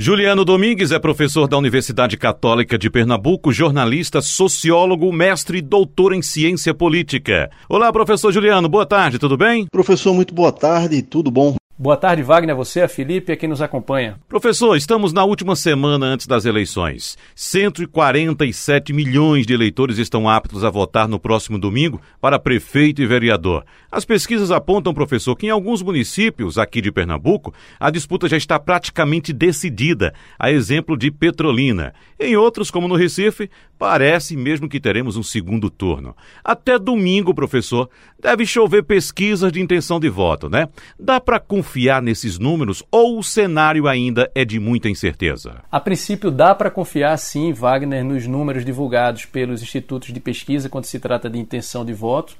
Juliano Domingues é professor da Universidade Católica de Pernambuco, jornalista, sociólogo, mestre e doutor em ciência política. Olá, professor Juliano, boa tarde, tudo bem? Professor, muito boa tarde, tudo bom? Boa tarde, Wagner, você, a Felipe e quem nos acompanha. Professor, estamos na última semana antes das eleições. 147 milhões de eleitores estão aptos a votar no próximo domingo para prefeito e vereador. As pesquisas apontam, professor, que em alguns municípios aqui de Pernambuco, a disputa já está praticamente decidida, a exemplo de Petrolina. Em outros, como no Recife, parece mesmo que teremos um segundo turno. Até domingo, professor, deve chover pesquisas de intenção de voto, né? Dá para confiar nesses números ou o cenário ainda é de muita incerteza? A princípio, dá para confiar sim, Wagner, nos números divulgados pelos institutos de pesquisa quando se trata de intenção de voto,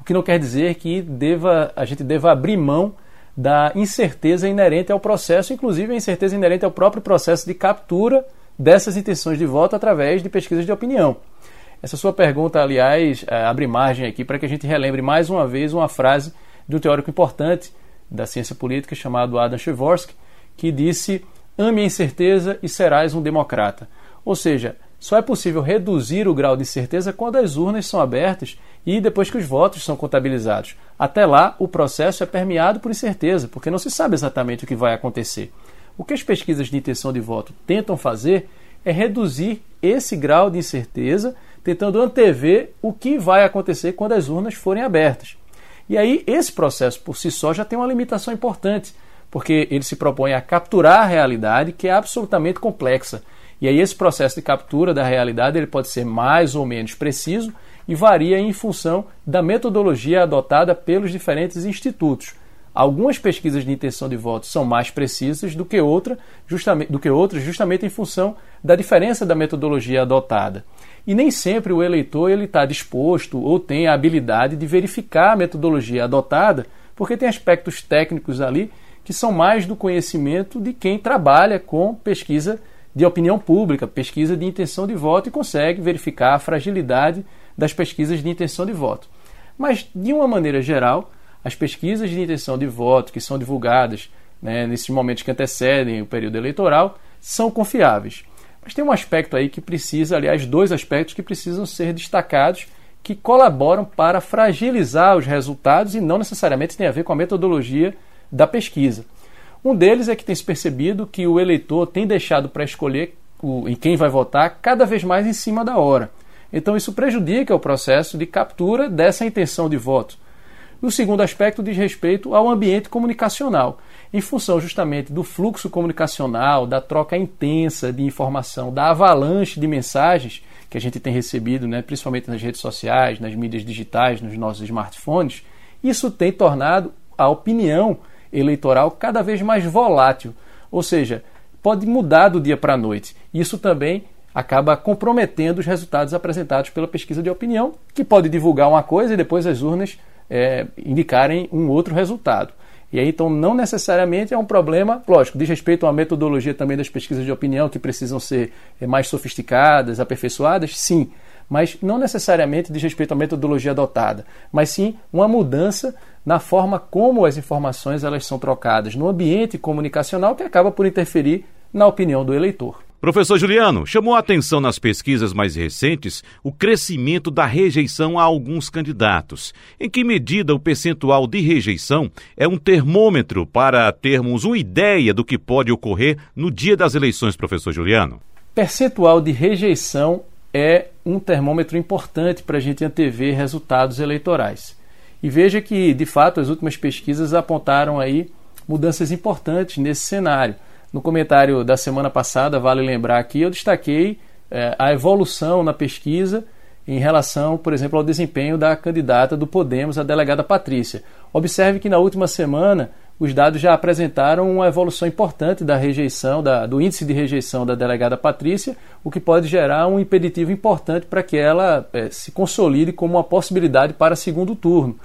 o que não quer dizer que deva, a gente deva abrir mão da incerteza inerente ao processo, inclusive a incerteza inerente ao próprio processo de captura dessas intenções de voto através de pesquisas de opinião. Essa sua pergunta, aliás, eh, abre margem aqui para que a gente relembre mais uma vez uma frase de um teórico importante da ciência política chamado Adam Przeworski, que disse: ame a incerteza e serás um democrata. Ou seja, só é possível reduzir o grau de incerteza quando as urnas são abertas e depois que os votos são contabilizados. Até lá, o processo é permeado por incerteza, porque não se sabe exatamente o que vai acontecer. O que as pesquisas de intenção de voto tentam fazer é reduzir esse grau de incerteza, tentando antever o que vai acontecer quando as urnas forem abertas. E aí, esse processo por si só já tem uma limitação importante, porque ele se propõe a capturar a realidade que é absolutamente complexa. E aí, esse processo de captura da realidade ele pode ser mais ou menos preciso e varia em função da metodologia adotada pelos diferentes institutos. Algumas pesquisas de intenção de voto são mais precisas do que, outra, justamente, do que outras, justamente em função da diferença da metodologia adotada. E nem sempre o eleitor ele está disposto ou tem a habilidade de verificar a metodologia adotada, porque tem aspectos técnicos ali que são mais do conhecimento de quem trabalha com pesquisa de opinião pública, pesquisa de intenção de voto e consegue verificar a fragilidade das pesquisas de intenção de voto. Mas, de uma maneira geral, as pesquisas de intenção de voto que são divulgadas né, nesses momentos que antecedem o período eleitoral são confiáveis. Mas tem um aspecto aí que precisa, aliás, dois aspectos que precisam ser destacados que colaboram para fragilizar os resultados e não necessariamente tem a ver com a metodologia da pesquisa. Um deles é que tem se percebido que o eleitor tem deixado para escolher o, em quem vai votar cada vez mais em cima da hora. Então isso prejudica o processo de captura dessa intenção de voto. E o segundo aspecto diz respeito ao ambiente comunicacional, em função justamente do fluxo comunicacional, da troca intensa de informação, da avalanche de mensagens que a gente tem recebido, né, principalmente nas redes sociais, nas mídias digitais, nos nossos smartphones, isso tem tornado a opinião eleitoral cada vez mais volátil, ou seja, pode mudar do dia para a noite. Isso também acaba comprometendo os resultados apresentados pela pesquisa de opinião, que pode divulgar uma coisa e depois as urnas é, indicarem um outro resultado. E aí, então, não necessariamente é um problema, lógico, diz respeito uma metodologia também das pesquisas de opinião que precisam ser é, mais sofisticadas, aperfeiçoadas, sim, mas não necessariamente diz respeito à metodologia adotada, mas sim uma mudança na forma como as informações elas são trocadas no ambiente comunicacional que acaba por interferir na opinião do eleitor. Professor Juliano, chamou a atenção nas pesquisas mais recentes o crescimento da rejeição a alguns candidatos. Em que medida o percentual de rejeição é um termômetro para termos uma ideia do que pode ocorrer no dia das eleições, professor Juliano? Percentual de rejeição é um termômetro importante para a gente antever resultados eleitorais. E veja que, de fato, as últimas pesquisas apontaram aí mudanças importantes nesse cenário. No comentário da semana passada, vale lembrar aqui, eu destaquei é, a evolução na pesquisa em relação, por exemplo, ao desempenho da candidata do Podemos, a delegada Patrícia. Observe que na última semana os dados já apresentaram uma evolução importante da rejeição, da, do índice de rejeição da delegada Patrícia, o que pode gerar um impeditivo importante para que ela é, se consolide como uma possibilidade para segundo turno.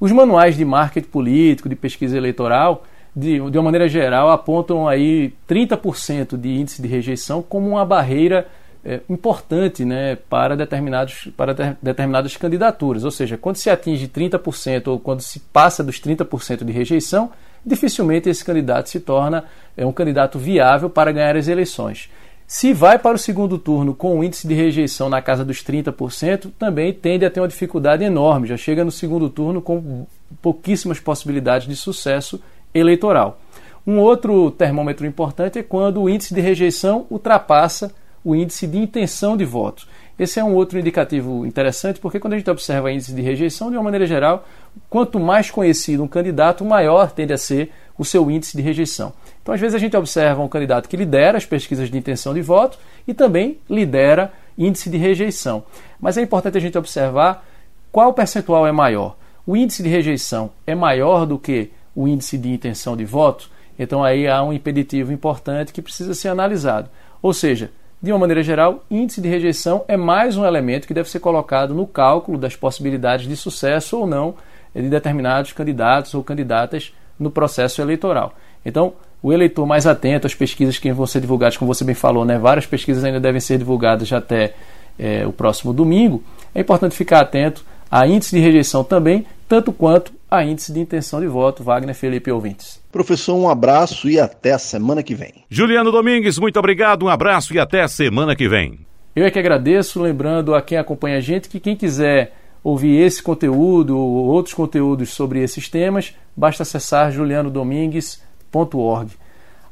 Os manuais de marketing político, de pesquisa eleitoral, de, de uma maneira geral, apontam aí 30% de índice de rejeição como uma barreira é, importante né, para, determinados, para de, determinadas candidaturas. Ou seja, quando se atinge 30% ou quando se passa dos 30% de rejeição, dificilmente esse candidato se torna é, um candidato viável para ganhar as eleições. Se vai para o segundo turno com o índice de rejeição na casa dos 30%, também tende a ter uma dificuldade enorme, já chega no segundo turno com pouquíssimas possibilidades de sucesso eleitoral. Um outro termômetro importante é quando o índice de rejeição ultrapassa o índice de intenção de voto. Esse é um outro indicativo interessante, porque quando a gente observa índice de rejeição, de uma maneira geral, quanto mais conhecido um candidato, maior tende a ser o seu índice de rejeição. Então, às vezes, a gente observa um candidato que lidera as pesquisas de intenção de voto e também lidera índice de rejeição. Mas é importante a gente observar qual percentual é maior. O índice de rejeição é maior do que o índice de intenção de voto? Então, aí há um impeditivo importante que precisa ser analisado. Ou seja, de uma maneira geral, índice de rejeição é mais um elemento que deve ser colocado no cálculo das possibilidades de sucesso ou não de determinados candidatos ou candidatas no processo eleitoral. Então, o eleitor mais atento às pesquisas que vão ser divulgadas, como você bem falou, né, várias pesquisas ainda devem ser divulgadas até é, o próximo domingo. É importante ficar atento a índice de rejeição também, tanto quanto a índice de intenção de voto, Wagner Felipe ouvintes. Professor, um abraço e até a semana que vem. Juliano Domingues, muito obrigado, um abraço e até a semana que vem. Eu é que agradeço, lembrando a quem acompanha a gente que quem quiser ouvir esse conteúdo ou outros conteúdos sobre esses temas, basta acessar julianodomingues.org.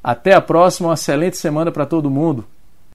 Até a próxima, uma excelente semana para todo mundo.